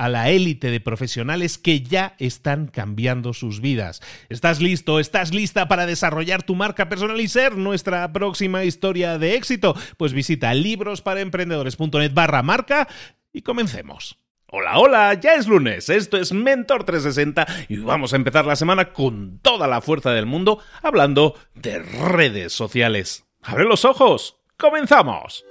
a la élite de profesionales que ya están cambiando sus vidas. ¿Estás listo? ¿Estás lista para desarrollar tu marca personal y ser nuestra próxima historia de éxito? Pues visita librosparaemprendedores.net barra marca y comencemos. Hola, hola, ya es lunes, esto es Mentor 360 y vamos a empezar la semana con toda la fuerza del mundo hablando de redes sociales. ¡Abre los ojos! ¡Comenzamos!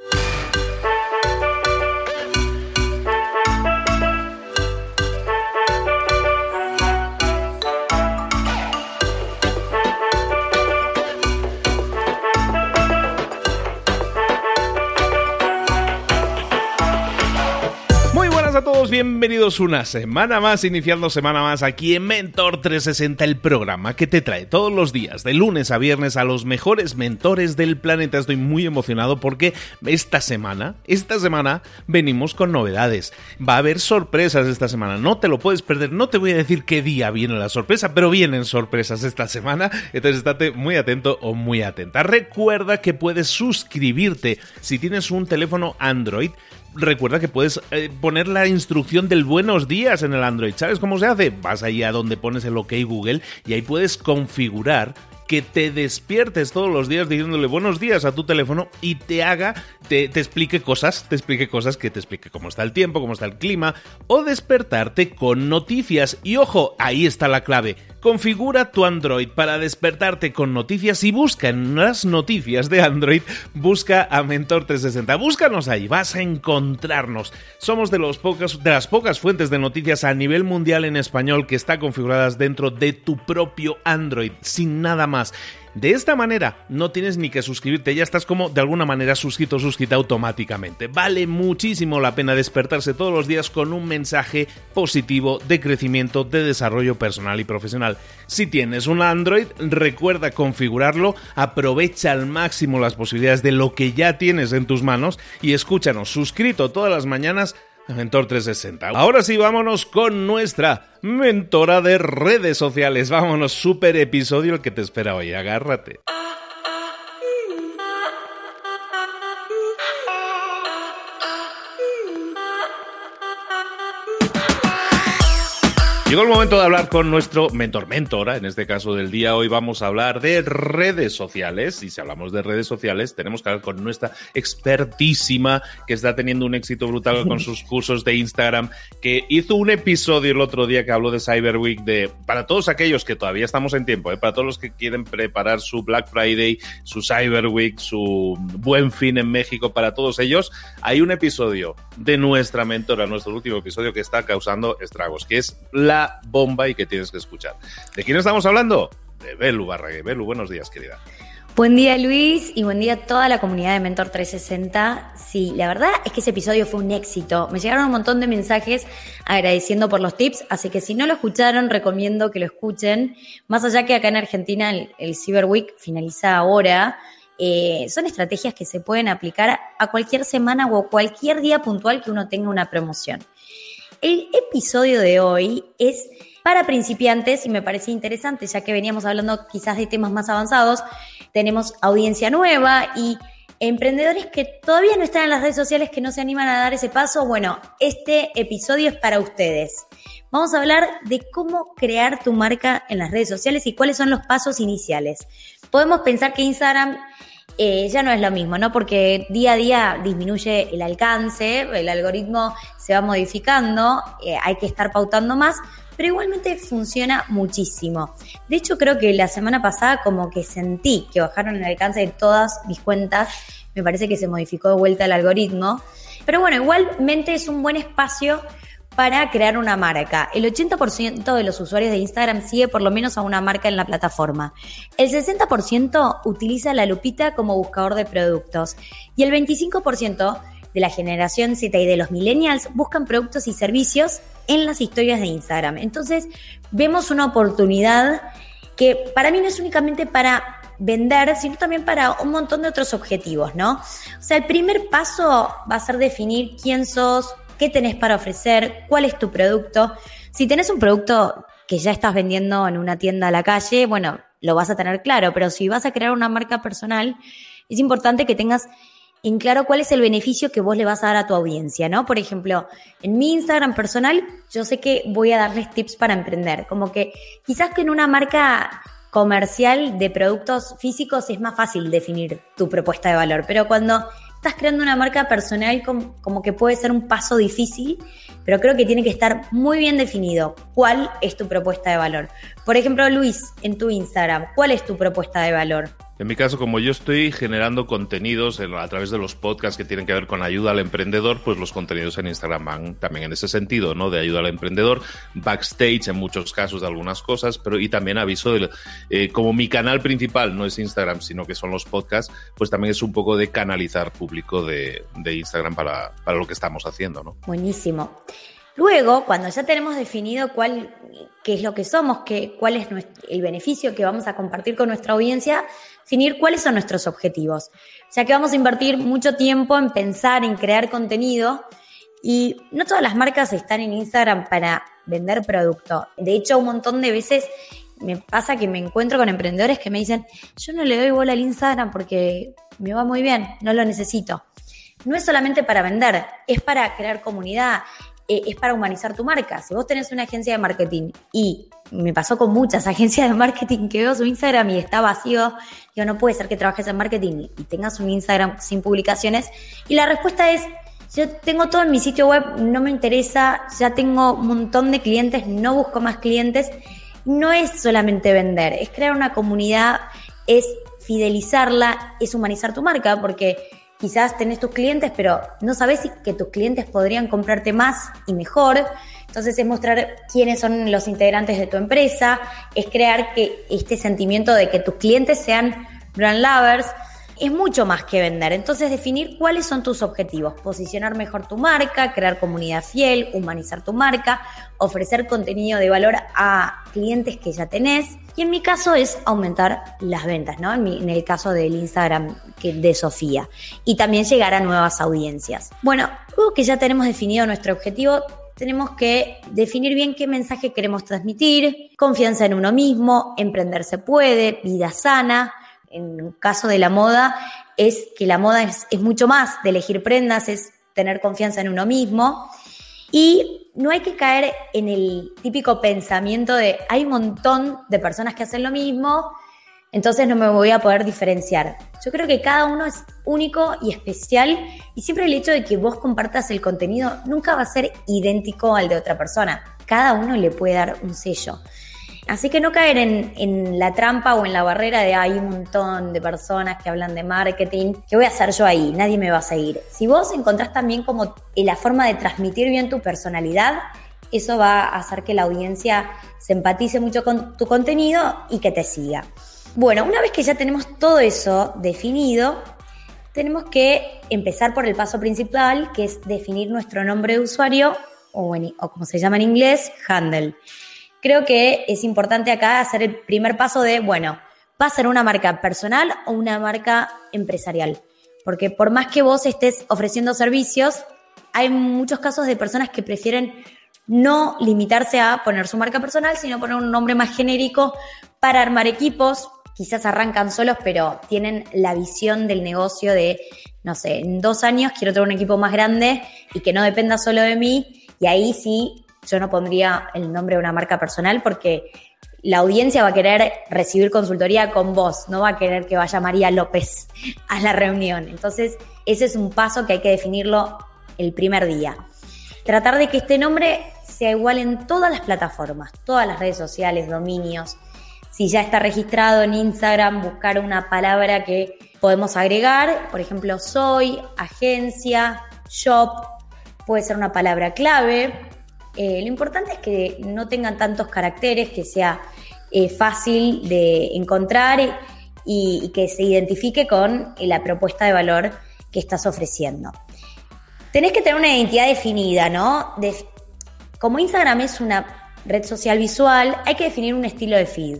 A todos, bienvenidos una semana más, iniciando semana más aquí en Mentor 360, el programa que te trae todos los días, de lunes a viernes, a los mejores mentores del planeta. Estoy muy emocionado porque esta semana, esta semana, venimos con novedades. Va a haber sorpresas esta semana, no te lo puedes perder, no te voy a decir qué día viene la sorpresa, pero vienen sorpresas esta semana, entonces estate muy atento o muy atenta. Recuerda que puedes suscribirte si tienes un teléfono Android recuerda que puedes eh, poner la instrucción del buenos días en el Android. ¿Sabes cómo se hace? Vas ahí a donde pones el OK Google y ahí puedes configurar que te despiertes todos los días diciéndole buenos días a tu teléfono y te haga, te, te, explique cosas, te explique cosas, que te explique cómo está el tiempo, cómo está el clima, o despertarte con noticias. Y ojo, ahí está la clave Configura tu Android para despertarte con noticias y busca en las noticias de Android, busca a Mentor 360. Búscanos ahí, vas a encontrarnos. Somos de, los pocos, de las pocas fuentes de noticias a nivel mundial en español que está configuradas dentro de tu propio Android, sin nada más. De esta manera no tienes ni que suscribirte, ya estás como de alguna manera suscrito o suscrita automáticamente. Vale muchísimo la pena despertarse todos los días con un mensaje positivo de crecimiento, de desarrollo personal y profesional. Si tienes un Android, recuerda configurarlo, aprovecha al máximo las posibilidades de lo que ya tienes en tus manos y escúchanos suscrito todas las mañanas Mentor 360. Ahora sí, vámonos con nuestra mentora de redes sociales. Vámonos, super episodio el que te espera hoy. Agárrate. Llegó el momento de hablar con nuestro mentor, mentora, en este caso del día. Hoy vamos a hablar de redes sociales. Y si hablamos de redes sociales, tenemos que hablar con nuestra expertísima, que está teniendo un éxito brutal con sus cursos de Instagram, que hizo un episodio el otro día que habló de Cyber Week, de, para todos aquellos que todavía estamos en tiempo, ¿eh? para todos los que quieren preparar su Black Friday, su Cyber Week, su buen fin en México, para todos ellos, hay un episodio de nuestra mentora, nuestro último episodio que está causando estragos, que es la bomba y que tienes que escuchar. ¿De quién estamos hablando? De Belu Barrague. Belu, buenos días, querida. Buen día Luis y buen día a toda la comunidad de Mentor 360. Sí, la verdad es que ese episodio fue un éxito. Me llegaron un montón de mensajes agradeciendo por los tips, así que si no lo escucharon, recomiendo que lo escuchen. Más allá que acá en Argentina el, Cyber Week finaliza ahora, eh, son estrategias que se pueden aplicar a cualquier semana o cualquier día puntual que uno tenga una promoción. El episodio de hoy es para principiantes y me parece interesante, ya que veníamos hablando quizás de temas más avanzados, tenemos audiencia nueva y emprendedores que todavía no están en las redes sociales, que no se animan a dar ese paso. Bueno, este episodio es para ustedes. Vamos a hablar de cómo crear tu marca en las redes sociales y cuáles son los pasos iniciales. Podemos pensar que Instagram eh, ya no es lo mismo, ¿no? Porque día a día disminuye el alcance, el algoritmo se va modificando, eh, hay que estar pautando más, pero igualmente funciona muchísimo. De hecho, creo que la semana pasada como que sentí que bajaron el alcance de todas mis cuentas, me parece que se modificó de vuelta el algoritmo, pero bueno, igualmente es un buen espacio para crear una marca. El 80% de los usuarios de Instagram sigue por lo menos a una marca en la plataforma. El 60% utiliza la lupita como buscador de productos. Y el 25% de la generación Z y de los millennials buscan productos y servicios en las historias de Instagram. Entonces, vemos una oportunidad que para mí no es únicamente para vender, sino también para un montón de otros objetivos, ¿no? O sea, el primer paso va a ser definir quién sos, qué tenés para ofrecer, cuál es tu producto. Si tenés un producto que ya estás vendiendo en una tienda a la calle, bueno, lo vas a tener claro, pero si vas a crear una marca personal, es importante que tengas en claro cuál es el beneficio que vos le vas a dar a tu audiencia, ¿no? Por ejemplo, en mi Instagram personal, yo sé que voy a darles tips para emprender, como que quizás que en una marca comercial de productos físicos es más fácil definir tu propuesta de valor, pero cuando estás creando una marca personal como, que puede ser un paso difícil, pero creo que tiene que estar muy bien definido cuál es tu propuesta de valor. Por ejemplo, Luis, en tu Instagram, ¿cuál es tu propuesta de valor? En mi caso, como yo estoy generando contenidos a través de los podcasts que tienen que ver con ayuda al emprendedor, pues los contenidos en Instagram van también en ese sentido, ¿no? De ayuda al emprendedor, backstage en muchos casos de algunas cosas, pero y también aviso de, eh, como mi canal principal no es Instagram, sino que son los podcasts, pues también es un poco de canalizar público de, de Instagram para, para lo que estamos haciendo, ¿no? Buenísimo. Luego, cuando ya tenemos definido cuál, qué es lo que somos, qué, cuál es el beneficio que vamos a compartir con nuestra audiencia, definir cuáles son nuestros objetivos. Ya que vamos a invertir mucho tiempo en pensar, en crear contenido y no todas las marcas están en Instagram para vender producto. De hecho, un montón de veces me pasa que me encuentro con emprendedores que me dicen, yo no le doy bola al Instagram porque me va muy bien, no lo necesito. No es solamente para vender, es para crear comunidad, eh, es para humanizar tu marca. Si vos tenés una agencia de marketing y me pasó con muchas agencias de marketing que veo su Instagram y está vacío, digo, no puede ser que trabajes en marketing y tengas un Instagram sin publicaciones. Y la respuesta es, yo tengo todo en mi sitio web, no me interesa, ya tengo un montón de clientes, no busco más clientes. No es solamente vender, es crear una comunidad, es fidelizarla, es humanizar tu marca, porque quizás tenés tus clientes, pero no sabes si que tus clientes podrían comprarte más y mejor. Entonces es mostrar quiénes son los integrantes de tu empresa, es crear que este sentimiento de que tus clientes sean brand lovers, es mucho más que vender. Entonces, definir cuáles son tus objetivos. Posicionar mejor tu marca, crear comunidad fiel, humanizar tu marca, ofrecer contenido de valor a clientes que ya tenés. Y en mi caso es aumentar las ventas, ¿no? En, el caso del Instagram de Sofía. Y también llegar a nuevas audiencias. Bueno, luego que ya tenemos definido nuestro objetivo, tenemos que definir bien qué mensaje queremos transmitir, confianza en uno mismo, emprender se puede, vida sana, en el caso de la moda, es que la moda es, mucho más de elegir prendas, es tener confianza en uno mismo. Y no hay que caer en el típico pensamiento de hay un montón de personas que hacen lo mismo, entonces no me voy a poder diferenciar. Yo creo que cada uno es único y especial y siempre el hecho de que vos compartas el contenido nunca va a ser idéntico al de otra persona. Cada uno le puede dar un sello. Así que no caer en, la trampa o en la barrera de hay un montón de personas que hablan de marketing, ¿qué voy a hacer yo ahí? Nadie me va a seguir. Si vos encontrás también como la forma de transmitir bien tu personalidad, eso va a hacer que la audiencia se empatice mucho con tu contenido y que te siga. Bueno, una vez que ya tenemos todo eso definido, tenemos que empezar por el paso principal, que es definir nuestro nombre de usuario o, o como se llama en inglés, handle. Creo que es importante acá hacer el primer paso de, bueno, ¿va a ser una marca personal o una marca empresarial? Porque por más que vos estés ofreciendo servicios, hay muchos casos de personas que prefieren no limitarse a poner su marca personal, sino poner un nombre más genérico para armar equipos. Quizás arrancan solos, pero tienen la visión del negocio de, no sé, en dos años quiero tener un equipo más grande y que no dependa solo de mí. Y ahí sí, yo no pondría el nombre de una marca personal porque la audiencia va a querer recibir consultoría con vos, no va a querer que vaya María López a la reunión. Entonces, ese es un paso que hay que definirlo el primer día. Tratar de que este nombre sea igual en todas las plataformas, todas las redes sociales, dominios. Si ya está registrado en Instagram, buscar una palabra que podemos agregar, por ejemplo, soy, agencia, shop, puede ser una palabra clave. Eh, lo importante es que no tengan tantos caracteres, que sea eh, fácil de encontrar y, y, que se identifique con la propuesta de valor que estás ofreciendo tenés que tener una identidad definida, ¿no? como Instagram es una red social visual, hay que definir un estilo de feed.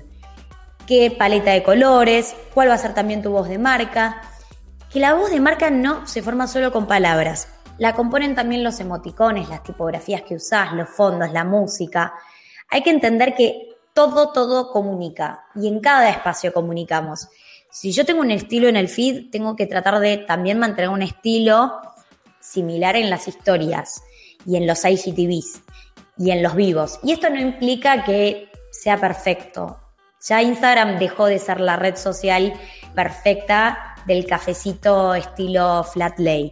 ¿Qué paleta de colores? ¿Cuál va a ser también tu voz de marca? Que la voz de marca no se forma solo con palabras. La componen también los emoticones, las tipografías que usás, los fondos, la música. Hay que entender que todo, todo comunica y en cada espacio comunicamos. Si yo tengo un estilo en el feed, tengo que tratar de también mantener un estilo similar en las historias y en los IGTVs y en los vivos. Y esto no implica que sea perfecto. Ya Instagram dejó de ser la red social perfecta del cafecito estilo flat lay,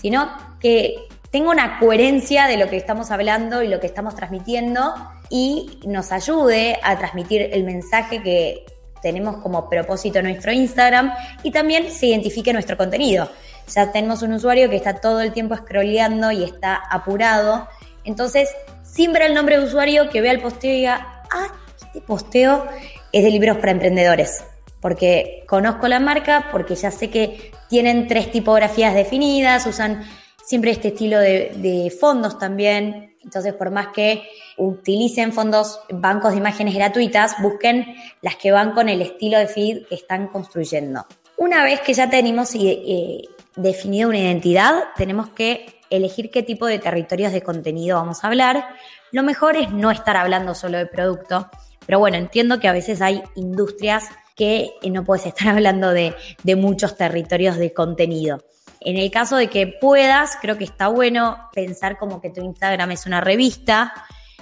sino que tenga una coherencia de lo que estamos hablando y lo que estamos transmitiendo y nos ayude a transmitir el mensaje que tenemos como propósito nuestro Instagram y también se identifique nuestro contenido ya tenemos un usuario que está todo el tiempo scrolleando y está apurado. Entonces, siempre el nombre de usuario que vea el posteo y diga, ah, este posteo es de libros para emprendedores. Porque conozco la marca, porque ya sé que tienen tres tipografías definidas, usan siempre este estilo de, fondos también. Entonces, por más que utilicen fondos, bancos de imágenes gratuitas, busquen las que van con el estilo de feed que están construyendo. Una vez que ya tenemos eh, definida una identidad, tenemos que elegir qué tipo de territorios de contenido vamos a hablar. Lo mejor es no estar hablando solo de producto, pero bueno, entiendo que a veces hay industrias que no puedes estar hablando de muchos territorios de contenido. En el caso de que puedas, creo que está bueno pensar como que tu Instagram es una revista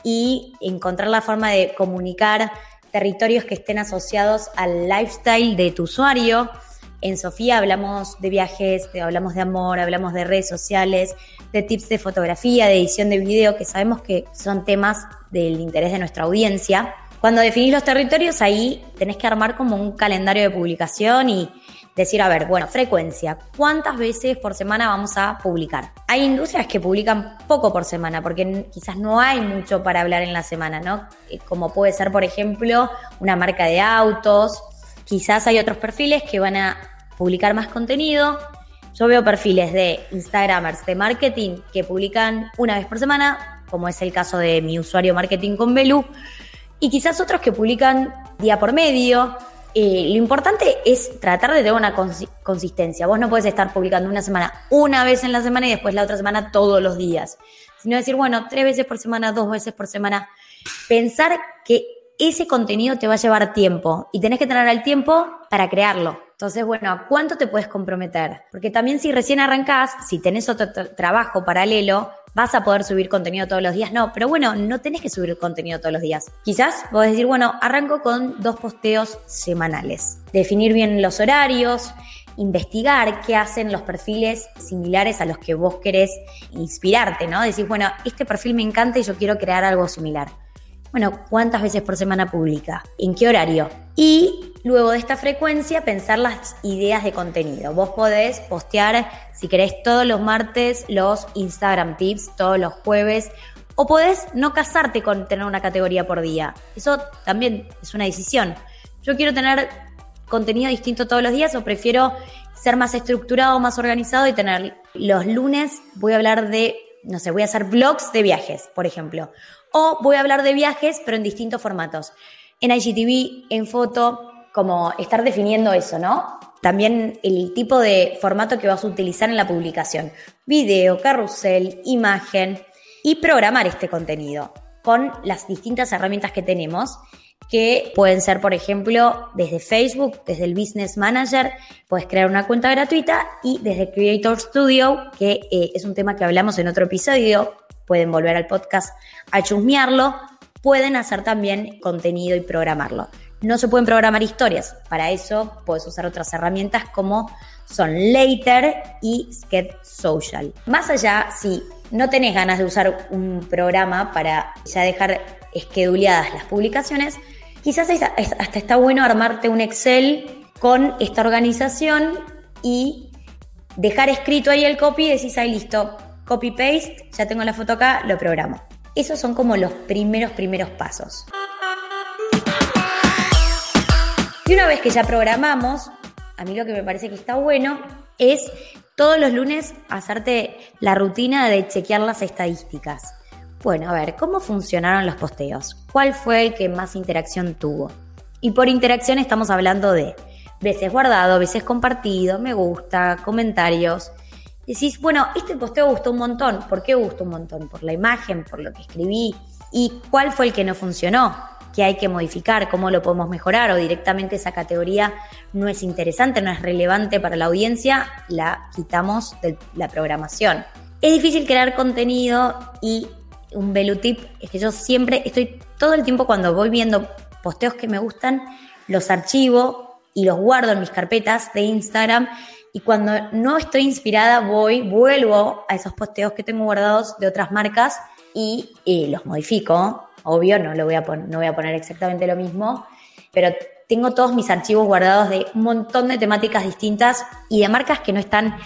y encontrar la forma de comunicar territorios que estén asociados al lifestyle de tu usuario, en Sofía hablamos de viajes, hablamos de amor, hablamos de redes sociales, de tips de fotografía, de edición de video, que sabemos que son temas del interés de nuestra audiencia. Cuando definís los territorios, ahí tenés que armar como un calendario de publicación y decir, a ver, bueno, frecuencia, ¿cuántas veces por semana vamos a publicar? Hay industrias que publican poco por semana porque quizás no hay mucho para hablar en la semana, ¿no? Eh, como puede ser, por ejemplo, una marca de autos Quizás hay otros perfiles que van a publicar más contenido. Yo veo perfiles de Instagramers de marketing que publican una vez por semana, como es el caso de mi usuario marketing con Belu, y quizás otros que publican día por medio. Eh, lo importante es tratar de tener una consistencia. Vos no puedes estar publicando una semana una vez en la semana y después la otra semana todos los días, sino decir, bueno, tres veces por semana, dos veces por semana. Pensar que ese contenido te va a llevar tiempo y tenés que tener el tiempo para crearlo. Entonces, bueno, ¿a cuánto te puedes comprometer? Porque también si recién arrancás, si tenés otro trabajo paralelo, vas a poder subir contenido todos los días. No, pero bueno, no tenés que subir contenido todos los días. Quizás podés decir, bueno, arranco con dos posteos semanales. Definir bien los horarios, investigar qué hacen los perfiles similares a los que vos querés inspirarte, ¿no? Decir, bueno, este perfil me encanta y yo quiero crear algo similar. Bueno, ¿cuántas veces por semana publica? ¿En qué horario? Y luego de esta frecuencia, pensar las ideas de contenido. Vos podés postear, si querés, todos los martes los Instagram tips, todos los jueves, o podés no casarte con tener una categoría por día. Eso también es una decisión. Yo quiero tener contenido distinto todos los días o prefiero ser más estructurado, más organizado y tener los lunes voy a hablar de, no sé, voy a hacer vlogs de viajes, por ejemplo. O voy a hablar de viajes, pero en distintos formatos. En IGTV, en foto, como estar definiendo eso, ¿no? También el tipo de formato que vas a utilizar en la publicación. Video, carrusel, imagen y programar este contenido con las distintas herramientas que tenemos que pueden ser, por ejemplo, desde Facebook, desde el Business Manager, puedes crear una cuenta gratuita y desde Creator Studio, que eh, es un tema que hablamos en otro episodio, pueden volver al podcast a chusmearlo, pueden hacer también contenido y programarlo. No se pueden programar historias, para eso puedes usar otras herramientas como son Later y Sketch Social. Más allá, si no tenés ganas de usar un programa para ya dejar esqueduleadas las publicaciones, quizás hasta está bueno armarte un Excel con esta organización y dejar escrito ahí el copy y decís, ahí listo, copy paste, ya tengo la foto acá, lo programo. Esos son como los primeros, primeros pasos. Y una vez que ya programamos, a mí lo que me parece que está bueno es todos los lunes hacerte la rutina de chequear las estadísticas. Bueno, a ver, ¿cómo funcionaron los posteos? ¿Cuál fue el que más interacción tuvo? Y por interacción estamos hablando de veces guardado, veces compartido, me gusta, comentarios. Decís, bueno, este posteo gustó un montón. ¿Por qué gustó un montón? Por la imagen, por lo que escribí. ¿Y cuál fue el que no funcionó? ¿Qué hay que modificar? ¿Cómo lo podemos mejorar? O directamente esa categoría no es interesante, no es relevante para la audiencia, la quitamos de la programación. Es difícil crear contenido y un tip es que yo siempre estoy todo el tiempo cuando voy viendo posteos que me gustan, los archivo y los guardo en mis carpetas de Instagram y cuando no estoy inspirada voy, vuelvo a esos posteos que tengo guardados de otras marcas y, los modifico. Obvio, no, lo voy a no voy a poner exactamente lo mismo, pero tengo todos mis archivos guardados de un montón de temáticas distintas y de marcas que no están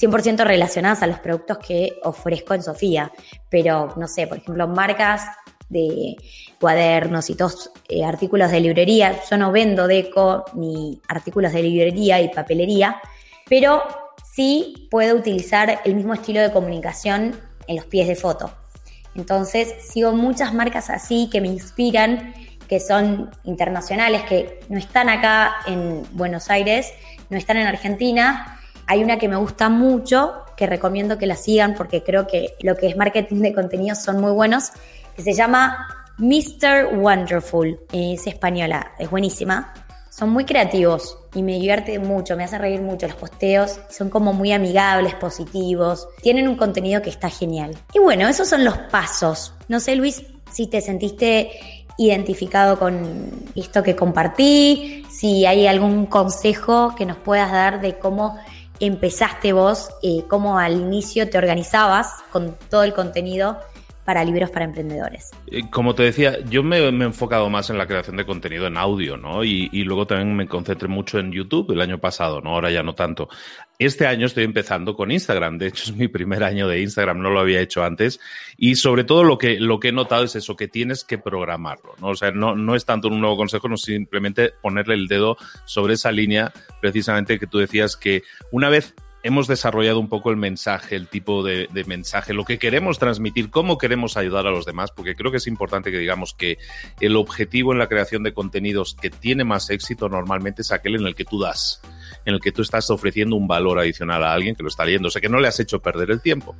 100% relacionadas a los productos que ofrezco en Sofía. Pero, no sé, por ejemplo, marcas de cuadernos y todos eh, artículos de librería. Yo no vendo deco ni artículos de librería y papelería, pero sí puedo utilizar el mismo estilo de comunicación en los pies de foto. Entonces, sigo muchas marcas así que me inspiran, que son internacionales, que no están acá en Buenos Aires, no están en Argentina, hay una que me gusta mucho, que recomiendo que la sigan porque creo que lo que es marketing de contenidos son muy buenos, que se llama Mr. Wonderful. Es española, es buenísima. Son muy creativos y me divierte mucho, me hace reír mucho los posteos. Son como muy amigables, positivos. Tienen un contenido que está genial. Y bueno, esos son los pasos. No sé, Luis, si te sentiste identificado con esto que compartí, si hay algún consejo que nos puedas dar de cómo empezaste vos, eh, cómo al inicio te organizabas con todo el contenido para libros para emprendedores. Eh, como te decía, yo me, he enfocado más en la creación de contenido en audio, ¿no? Y, y, luego también me concentré mucho en YouTube el año pasado, ¿no? Ahora ya no tanto. Este año estoy empezando con Instagram. De hecho, es mi primer año de Instagram, no lo había hecho antes. Y sobre todo lo que, lo que he notado es eso, que tienes que programarlo, ¿no? O sea, no, no es tanto un nuevo consejo, no simplemente ponerle el dedo sobre esa línea, precisamente que tú decías que una vez hemos desarrollado un poco el mensaje, el tipo de, mensaje, lo que queremos transmitir, cómo queremos ayudar a los demás, porque creo que es importante que digamos que el objetivo en la creación de contenidos que tiene más éxito normalmente es aquel en el que tú das, en el que tú estás ofreciendo un valor adicional a alguien que lo está leyendo, o sea, que no le has hecho perder el tiempo.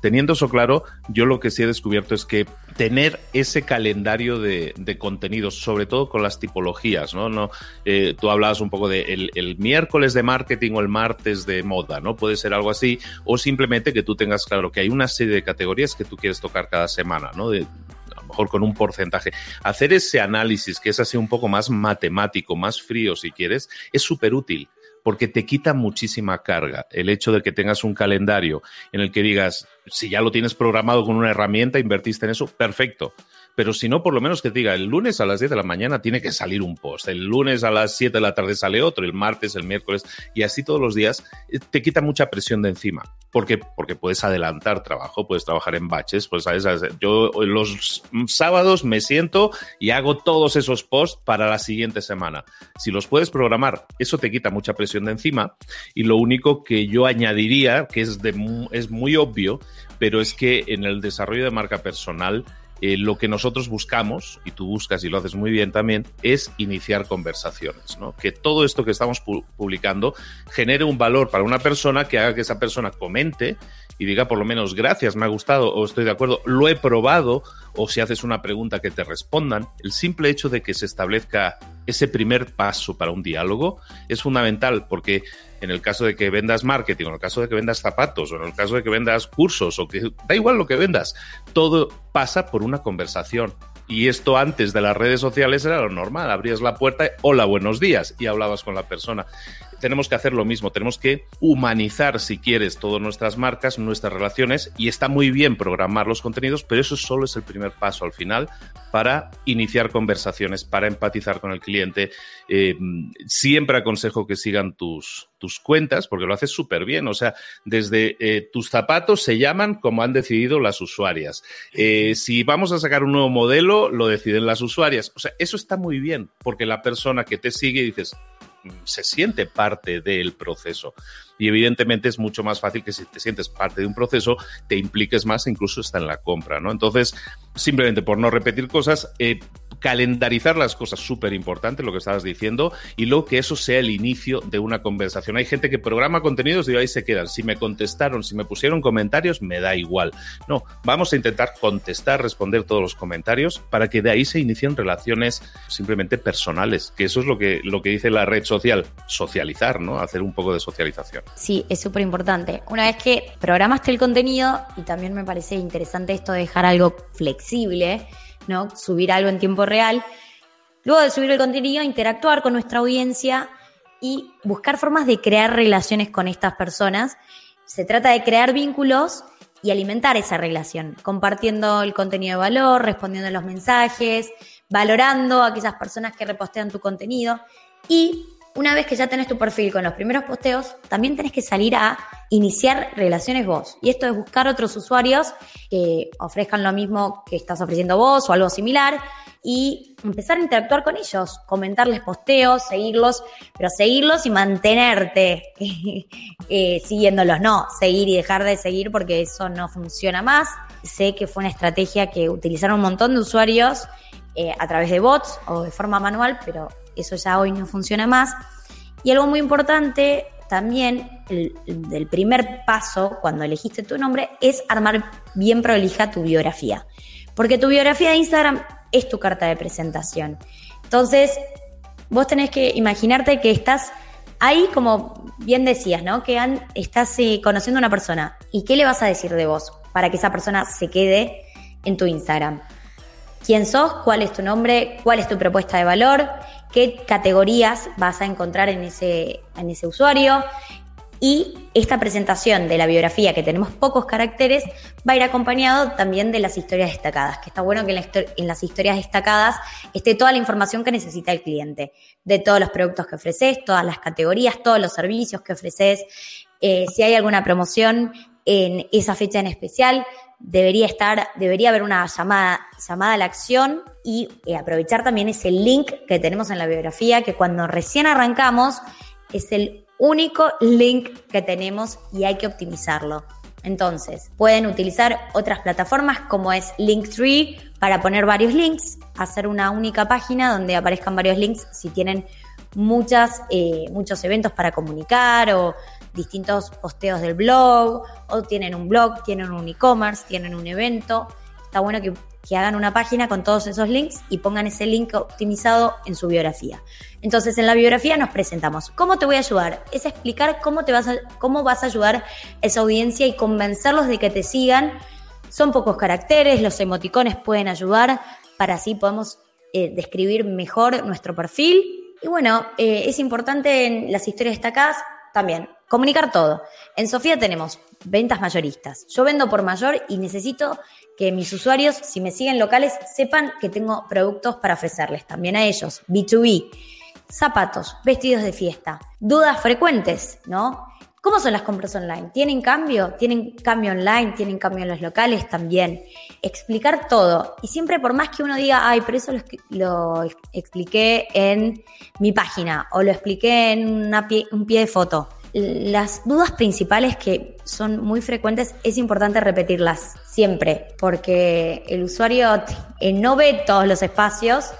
Teniendo eso claro, yo lo que sí he descubierto es que tener ese calendario de, contenidos, sobre todo con las tipologías, ¿no? no eh, tú hablabas un poco de el miércoles de marketing o el martes de moda, ¿no? Puede ser algo así, o simplemente que tú tengas claro que hay una serie de categorías que tú quieres tocar cada semana, ¿no? A lo mejor con un porcentaje. Hacer ese análisis, que es así un poco más matemático, más frío si quieres, es súper útil porque te quita muchísima carga. El hecho de que tengas un calendario en el que digas, si ya lo tienes programado con una herramienta, invertiste en eso, perfecto pero si no, por lo menos que diga, el lunes a las 10 de la mañana tiene que salir un post, el lunes a las 7 de la tarde sale otro, el martes, el miércoles, y así todos los días, eh, te quita mucha presión de encima. ¿Por qué? Porque puedes adelantar trabajo, puedes trabajar en baches, pues sabes, yo los sábados me siento y hago todos esos posts para la siguiente semana. Si los puedes programar, eso te quita mucha presión de encima, y lo único que yo añadiría, que es, de, es muy obvio, pero es que en el desarrollo de marca personal, eh, lo que nosotros buscamos, y tú buscas y lo haces muy bien también, es iniciar conversaciones, ¿no? Que todo esto que estamos publicando genere un valor para una persona que haga que esa persona comente y diga por lo menos gracias, me ha gustado o estoy de acuerdo, lo he probado o si haces una pregunta que te respondan. El simple hecho de que se establezca ese primer paso para un diálogo es fundamental porque en el caso de que vendas marketing, en el caso de que vendas zapatos, o en el caso de que vendas cursos, o que da igual lo que vendas, todo pasa por una conversación. Y esto antes de las redes sociales era lo normal. Abrías la puerta, hola, buenos días, y hablabas con la persona tenemos que hacer lo mismo, tenemos que humanizar, si quieres, todas nuestras marcas, nuestras relaciones, y está muy bien programar los contenidos, pero eso solo es el primer paso al final para iniciar conversaciones, para empatizar con el cliente. Eh, siempre aconsejo que sigan tus, tus cuentas, porque lo haces súper bien. O sea, desde eh, tus zapatos se llaman como han decidido las usuarias. Eh, si vamos a sacar un nuevo modelo, lo deciden las usuarias. O sea, eso está muy bien, porque la persona que te sigue dices, se siente parte del proceso. Y evidentemente es mucho más fácil que si te sientes parte de un proceso, te impliques más, incluso está en la compra, ¿no? Entonces, simplemente por no repetir cosas, eh, calendarizar las cosas, súper importante lo que estabas diciendo, y luego que eso sea el inicio de una conversación. Hay gente que programa contenidos y ahí se quedan. Si me contestaron, si me pusieron comentarios, me da igual. No, vamos a intentar contestar, responder todos los comentarios para que de ahí se inicien relaciones simplemente personales, que eso es lo que, lo que dice la red social, socializar, ¿no? Hacer un poco de socialización. Sí, es súper importante. Una vez que programaste el contenido, y también me parece interesante esto de dejar algo flexible, ¿no? Subir algo en tiempo real. Luego de subir el contenido, interactuar con nuestra audiencia y buscar formas de crear relaciones con estas personas. Se trata de crear vínculos y alimentar esa relación, compartiendo el contenido de valor, respondiendo a los mensajes, valorando a aquellas personas que repostean tu contenido y una vez que ya tenés tu perfil con los primeros posteos, también tenés que salir a iniciar relaciones vos. Y esto es buscar otros usuarios que ofrezcan lo mismo que estás ofreciendo vos o algo similar y empezar a interactuar con ellos, comentarles posteos, seguirlos, pero seguirlos y mantenerte eh, siguiéndolos, no seguir y dejar de seguir porque eso no funciona más. Sé que fue una estrategia que utilizaron un montón de usuarios eh, a través de bots o de forma manual, pero eso ya hoy no funciona más. Y algo muy importante también, el, primer paso cuando elegiste tu nombre, es armar bien prolija tu biografía. Porque tu biografía de Instagram es tu carta de presentación. Entonces, vos tenés que imaginarte que estás ahí, como bien decías, ¿no? Que estás eh, conociendo a una persona. ¿Y qué le vas a decir de vos para que esa persona se quede en tu Instagram? ¿Quién sos? ¿Cuál es tu nombre? ¿Cuál es tu propuesta de valor? Qué categorías vas a encontrar en ese, en ese usuario. Y esta presentación de la biografía, que tenemos pocos caracteres, va a ir acompañado también de las historias destacadas, que está bueno que en, las historias destacadas esté toda la información que necesita el cliente, de todos los productos que ofreces, todas las categorías, todos los servicios que ofreces, eh, si hay alguna promoción en esa fecha en especial, debería estar, debería haber una llamada, llamada a la acción y eh, aprovechar también ese link que tenemos en la biografía, que cuando recién arrancamos es el único link que tenemos y hay que optimizarlo. Entonces, pueden utilizar otras plataformas como es Linktree para poner varios links, hacer una única página donde aparezcan varios links si tienen muchas, eh, muchos eventos para comunicar o distintos posteos del blog, o tienen un blog, tienen un e-commerce, tienen un evento. Está bueno que, hagan una página con todos esos links y pongan ese link optimizado en su biografía. Entonces, en la biografía nos presentamos. ¿Cómo te voy a ayudar? Es explicar cómo, te vas, a, cómo vas a ayudar a esa audiencia y convencerlos de que te sigan. Son pocos caracteres, los emoticones pueden ayudar para así podemos eh, describir mejor nuestro perfil. Y bueno, eh, es importante en las historias destacadas también comunicar todo. En Sofía tenemos ventas mayoristas. Yo vendo por mayor y necesito que mis usuarios, si me siguen locales, sepan que tengo productos para ofrecerles también a ellos. B2B, zapatos, vestidos de fiesta, dudas frecuentes, ¿no? ¿Cómo son las compras online? ¿Tienen cambio? ¿Tienen cambio online? ¿Tienen cambio en los locales? También. Explicar todo. Y siempre por más que uno diga, ay, pero eso lo, expliqué en mi página o lo expliqué en un pie de foto. Las dudas principales que son muy frecuentes es importante repetirlas siempre, porque el usuario no ve todos los espacios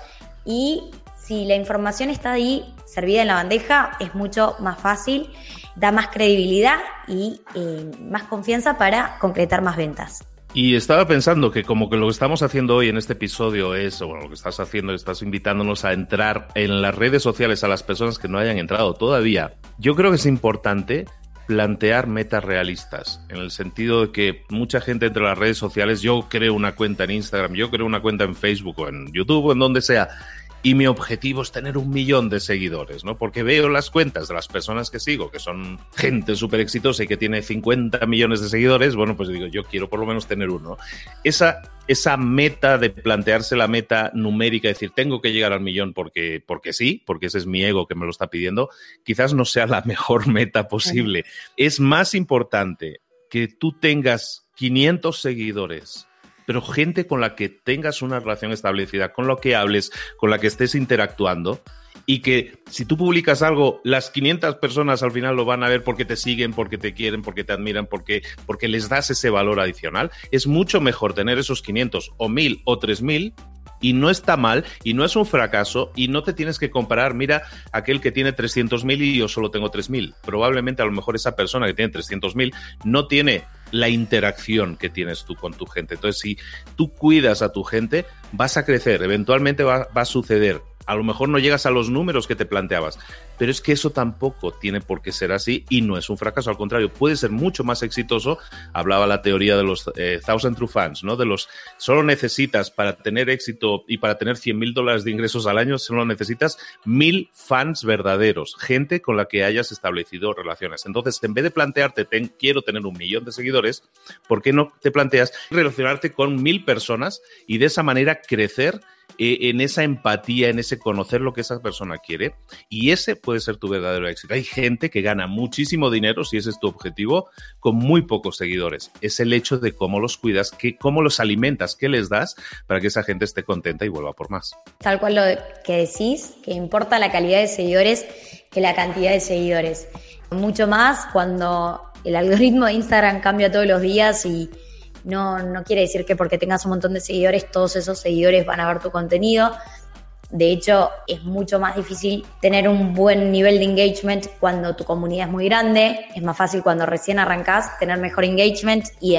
y si la información está ahí servida en la bandeja es mucho más fácil da más credibilidad y eh, más confianza para concretar más ventas. Y estaba pensando que como que lo que estamos haciendo hoy en este episodio es, o lo que estás haciendo, estás invitándonos a entrar en las redes sociales a las personas que no hayan entrado todavía. Yo creo que es importante plantear metas realistas, en el sentido de que mucha gente entre las redes sociales, yo creo una cuenta en Instagram, yo creo una cuenta en Facebook o en YouTube o en donde sea, y mi objetivo es tener un millón de seguidores, ¿no? Porque veo las cuentas de las personas que sigo, que son gente súper exitosa y que tiene 50 millones de seguidores, bueno, pues digo, yo quiero por lo menos tener uno. Esa, esa meta de plantearse la meta numérica, decir, tengo que llegar al millón porque, porque sí, porque ese es mi ego que me lo está pidiendo, quizás no sea la mejor meta posible. Es más importante que tú tengas 500 seguidores pero gente con la que tengas una relación establecida, con lo que hables, con la que estés interactuando y que si tú publicas algo, las 500 personas al final lo van a ver porque te siguen, porque te quieren, porque te admiran, porque, porque les das ese valor adicional. Es mucho mejor tener esos 500 o 1000 o 3000 y no está mal y no es un fracaso y no te tienes que comparar, mira, aquel que tiene 300.000 y yo solo tengo 3.000. Probablemente a lo mejor esa persona que tiene 300.000 no tiene la interacción que tienes tú con tu gente. Entonces, si tú cuidas a tu gente, vas a crecer, eventualmente va, va a suceder a lo mejor no llegas a los números que te planteabas, pero es que eso tampoco tiene por qué ser así y no es un fracaso, al contrario, puede ser mucho más exitoso. Hablaba la teoría de los eh, thousand true fans, ¿no? De los solo necesitas para tener éxito y para tener 100 mil dólares de ingresos al año, solo necesitas mil fans verdaderos, gente con la que hayas establecido relaciones. Entonces, en vez de plantearte, quiero tener un millón de seguidores, ¿por qué no te planteas relacionarte con mil personas y de esa manera crecer eh, en esa empatía, en ese conocer lo que esa persona quiere. Y ese puede ser tu verdadero éxito. Hay gente que gana muchísimo dinero, si ese es tu objetivo, con muy pocos seguidores. Es el hecho de cómo los cuidas, que, cómo los alimentas, qué les das para que esa gente esté contenta y vuelva por más. Tal cual lo que decís, que importa la calidad de seguidores que la cantidad de seguidores. Mucho más cuando el algoritmo de Instagram cambia todos los días y no, no quiere decir que porque tengas un montón de seguidores, todos esos seguidores van a ver tu contenido. De hecho, es mucho más difícil tener un buen nivel de engagement cuando tu comunidad es muy grande. Es más fácil cuando recién arrancas tener mejor engagement y,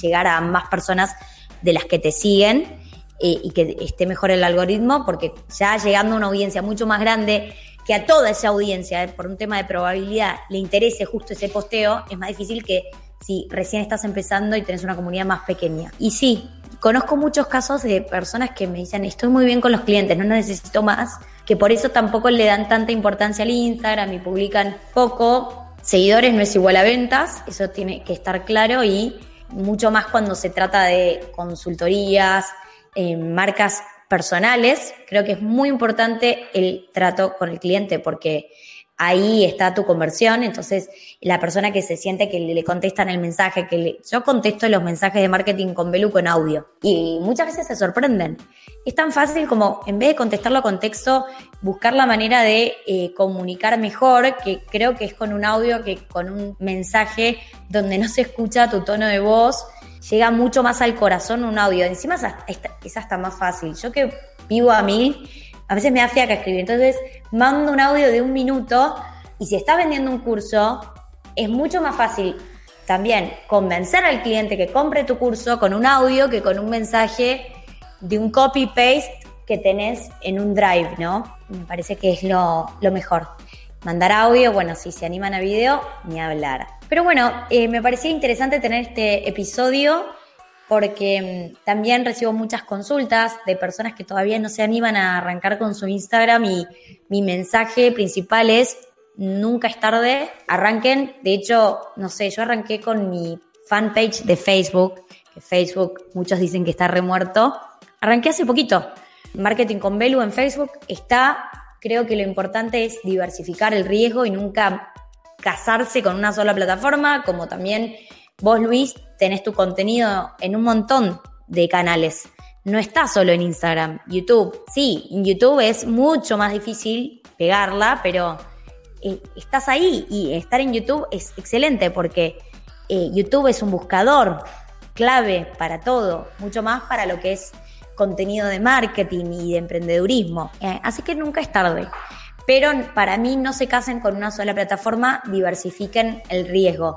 llegar a más personas de las que te siguen eh, y que esté mejor el algoritmo, porque ya llegando a una audiencia mucho más grande, que a toda esa audiencia, eh, por un tema de probabilidad, le interese justo ese posteo, es más difícil que si recién estás empezando y tenés una comunidad más pequeña. Y sí, conozco muchos casos de personas que me dicen, estoy muy bien con los clientes, no necesito más, que por eso tampoco le dan tanta importancia al Instagram y publican poco. Seguidores no es igual a ventas, eso tiene que estar claro y mucho más cuando se trata de consultorías, eh, marcas personales, creo que es muy importante el trato con el cliente porque ahí está tu conversión. Entonces, la persona que se siente que le contestan el mensaje, que yo contesto los mensajes de marketing con Belu con audio y muchas veces se sorprenden. Es tan fácil como, en vez de contestarlo con texto, buscar la manera de eh, comunicar mejor, que creo que es con un audio que con un mensaje donde no se escucha tu tono de voz. Llega mucho más al corazón un audio. Encima es hasta más fácil. Yo que vivo a mil, a veces me da que escribir. Entonces, mando un audio de un minuto y si estás vendiendo un curso, es mucho más fácil también convencer al cliente que compre tu curso con un audio que con un mensaje de un copy-paste que tenés en un drive, ¿no? Me parece que es lo, mejor. Mandar audio, bueno, si se animan a video, ni hablar. Pero bueno, eh, me parecía interesante tener este episodio porque mm, también recibo muchas consultas de personas que todavía no se animan a arrancar con su Instagram y mi mensaje principal es nunca es tarde, arranquen, de hecho, no sé, yo arranqué con mi fanpage de Facebook, que Facebook muchos dicen que está remuerto, arranqué hace poquito. Marketing con Belu en Facebook está, creo que lo importante es diversificar el riesgo y nunca casarse con una sola plataforma, como también vos, Luis, tenés tu contenido en un montón de canales. No está solo en Instagram, YouTube. Sí, en YouTube es mucho más difícil pegarla, pero eh, estás ahí y estar en YouTube es excelente porque eh, YouTube es un buscador clave para todo, mucho más para lo que es contenido de marketing y de emprendedurismo. Eh, así que nunca es tarde. Pero para mí no se casen con una sola plataforma, diversifiquen el riesgo.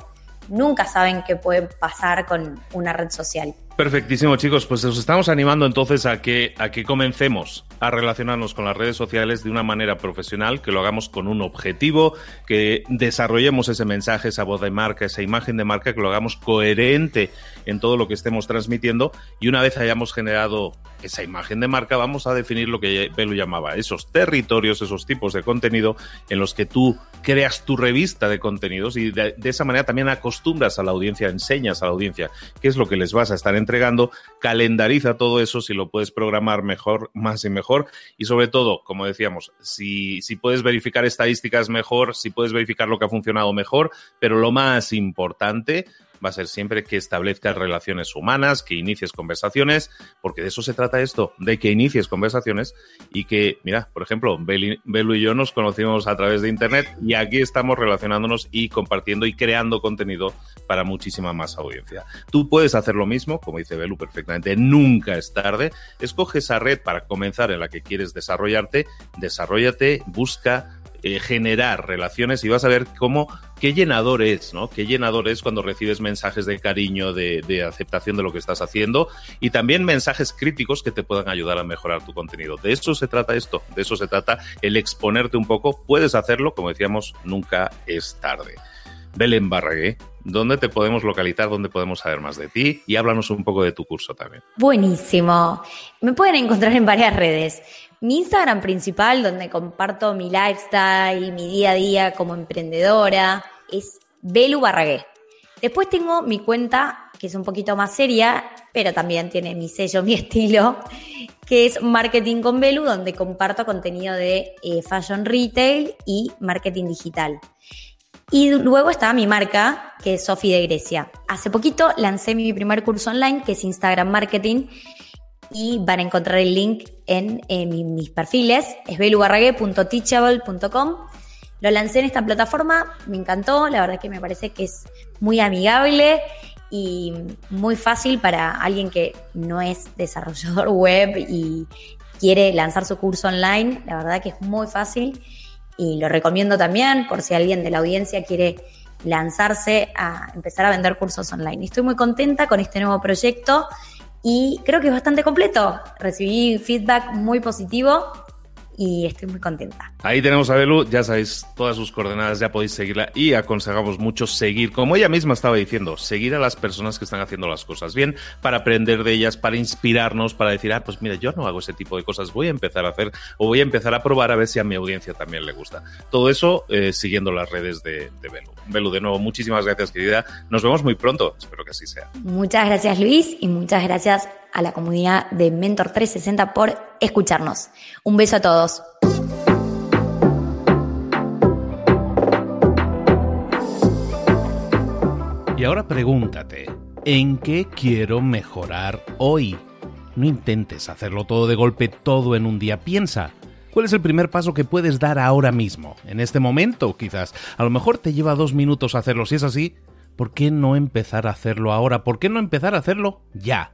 Nunca saben qué puede pasar con una red social. Perfectísimo, chicos. Pues os estamos animando entonces a que, a que comencemos a relacionarnos con las redes sociales de una manera profesional, que lo hagamos con un objetivo, que desarrollemos ese mensaje, esa voz de marca, esa imagen de marca, que lo hagamos coherente en todo lo que estemos transmitiendo y una vez hayamos generado esa imagen de marca, vamos a definir lo que Belu llamaba, esos territorios, esos tipos de contenido en los que tú creas tu revista de contenidos y de, de esa manera también acostumbras a la audiencia, enseñas a la audiencia qué es lo que les vas a estar entregando, calendariza todo eso si lo puedes programar mejor, más y mejor. Y sobre todo, como decíamos, si, si puedes verificar estadísticas mejor, si puedes verificar lo que ha funcionado mejor, pero lo más importante, va a ser siempre que establezcas relaciones humanas, que inicies conversaciones, porque de eso se trata esto, de que inicies conversaciones y que, mira, por ejemplo, Belu y yo nos conocimos a través de Internet y aquí estamos relacionándonos y compartiendo y creando contenido para muchísima más audiencia. Tú puedes hacer lo mismo, como dice Belu perfectamente, nunca es tarde. Escoge esa red para comenzar en la que quieres desarrollarte, desarrollate, busca eh, generar relaciones y vas a ver cómo, qué llenador es, ¿no? Qué llenador es cuando recibes mensajes de cariño, de, aceptación de lo que estás haciendo y también mensajes críticos que te puedan ayudar a mejorar tu contenido. De eso se trata esto, de eso se trata el exponerte un poco. Puedes hacerlo, como decíamos, nunca es tarde. Belén Barragué, ¿dónde te podemos localizar? ¿Dónde podemos saber más de ti? Y háblanos un poco de tu curso también. Buenísimo. Me pueden encontrar en varias redes. Mi Instagram principal, donde comparto mi lifestyle, mi día a día como emprendedora, es Belu Barragué. Después tengo mi cuenta, que es un poquito más seria, pero también tiene mi sello, mi estilo, que es Marketing con Belu, donde comparto contenido de eh, fashion retail y marketing digital. Y luego está mi marca, que es Sofi de Grecia. Hace poquito lancé mi primer curso online, que es Instagram Marketing, y van a encontrar el link en, en mis perfiles, es belubarrague.teachable.com. Lo lancé en esta plataforma, me encantó, la verdad que me parece que es muy amigable y muy fácil para alguien que no es desarrollador web y quiere lanzar su curso online, la verdad que es muy fácil y lo recomiendo también por si alguien de la audiencia quiere lanzarse a empezar a vender cursos online. Estoy muy contenta con este nuevo proyecto y creo que es bastante completo. Recibí feedback muy positivo y estoy muy contenta. Ahí tenemos a Belu, ya sabéis todas sus coordenadas, ya podéis seguirla y aconsejamos mucho seguir, como ella misma estaba diciendo, seguir a las personas que están haciendo las cosas bien para aprender de ellas, para inspirarnos, para decir, ah, pues mira, yo no hago ese tipo de cosas, voy a empezar a hacer o voy a empezar a probar a ver si a mi audiencia también le gusta. Todo eso eh, siguiendo las redes de, de Belu. Belu, de nuevo, muchísimas gracias, querida. Nos vemos muy pronto, espero que así sea. Muchas gracias, Luis, y muchas gracias a la comunidad de Mentor 360 por escucharnos. Un beso a todos. Y ahora pregúntate, ¿en qué quiero mejorar hoy? No intentes hacerlo todo de golpe, todo en un día. Piensa, ¿cuál es el primer paso que puedes dar ahora mismo? En este momento, quizás. A lo mejor te lleva dos minutos hacerlo. Si es así, ¿por qué no empezar a hacerlo ahora? ¿Por qué no empezar a hacerlo ya?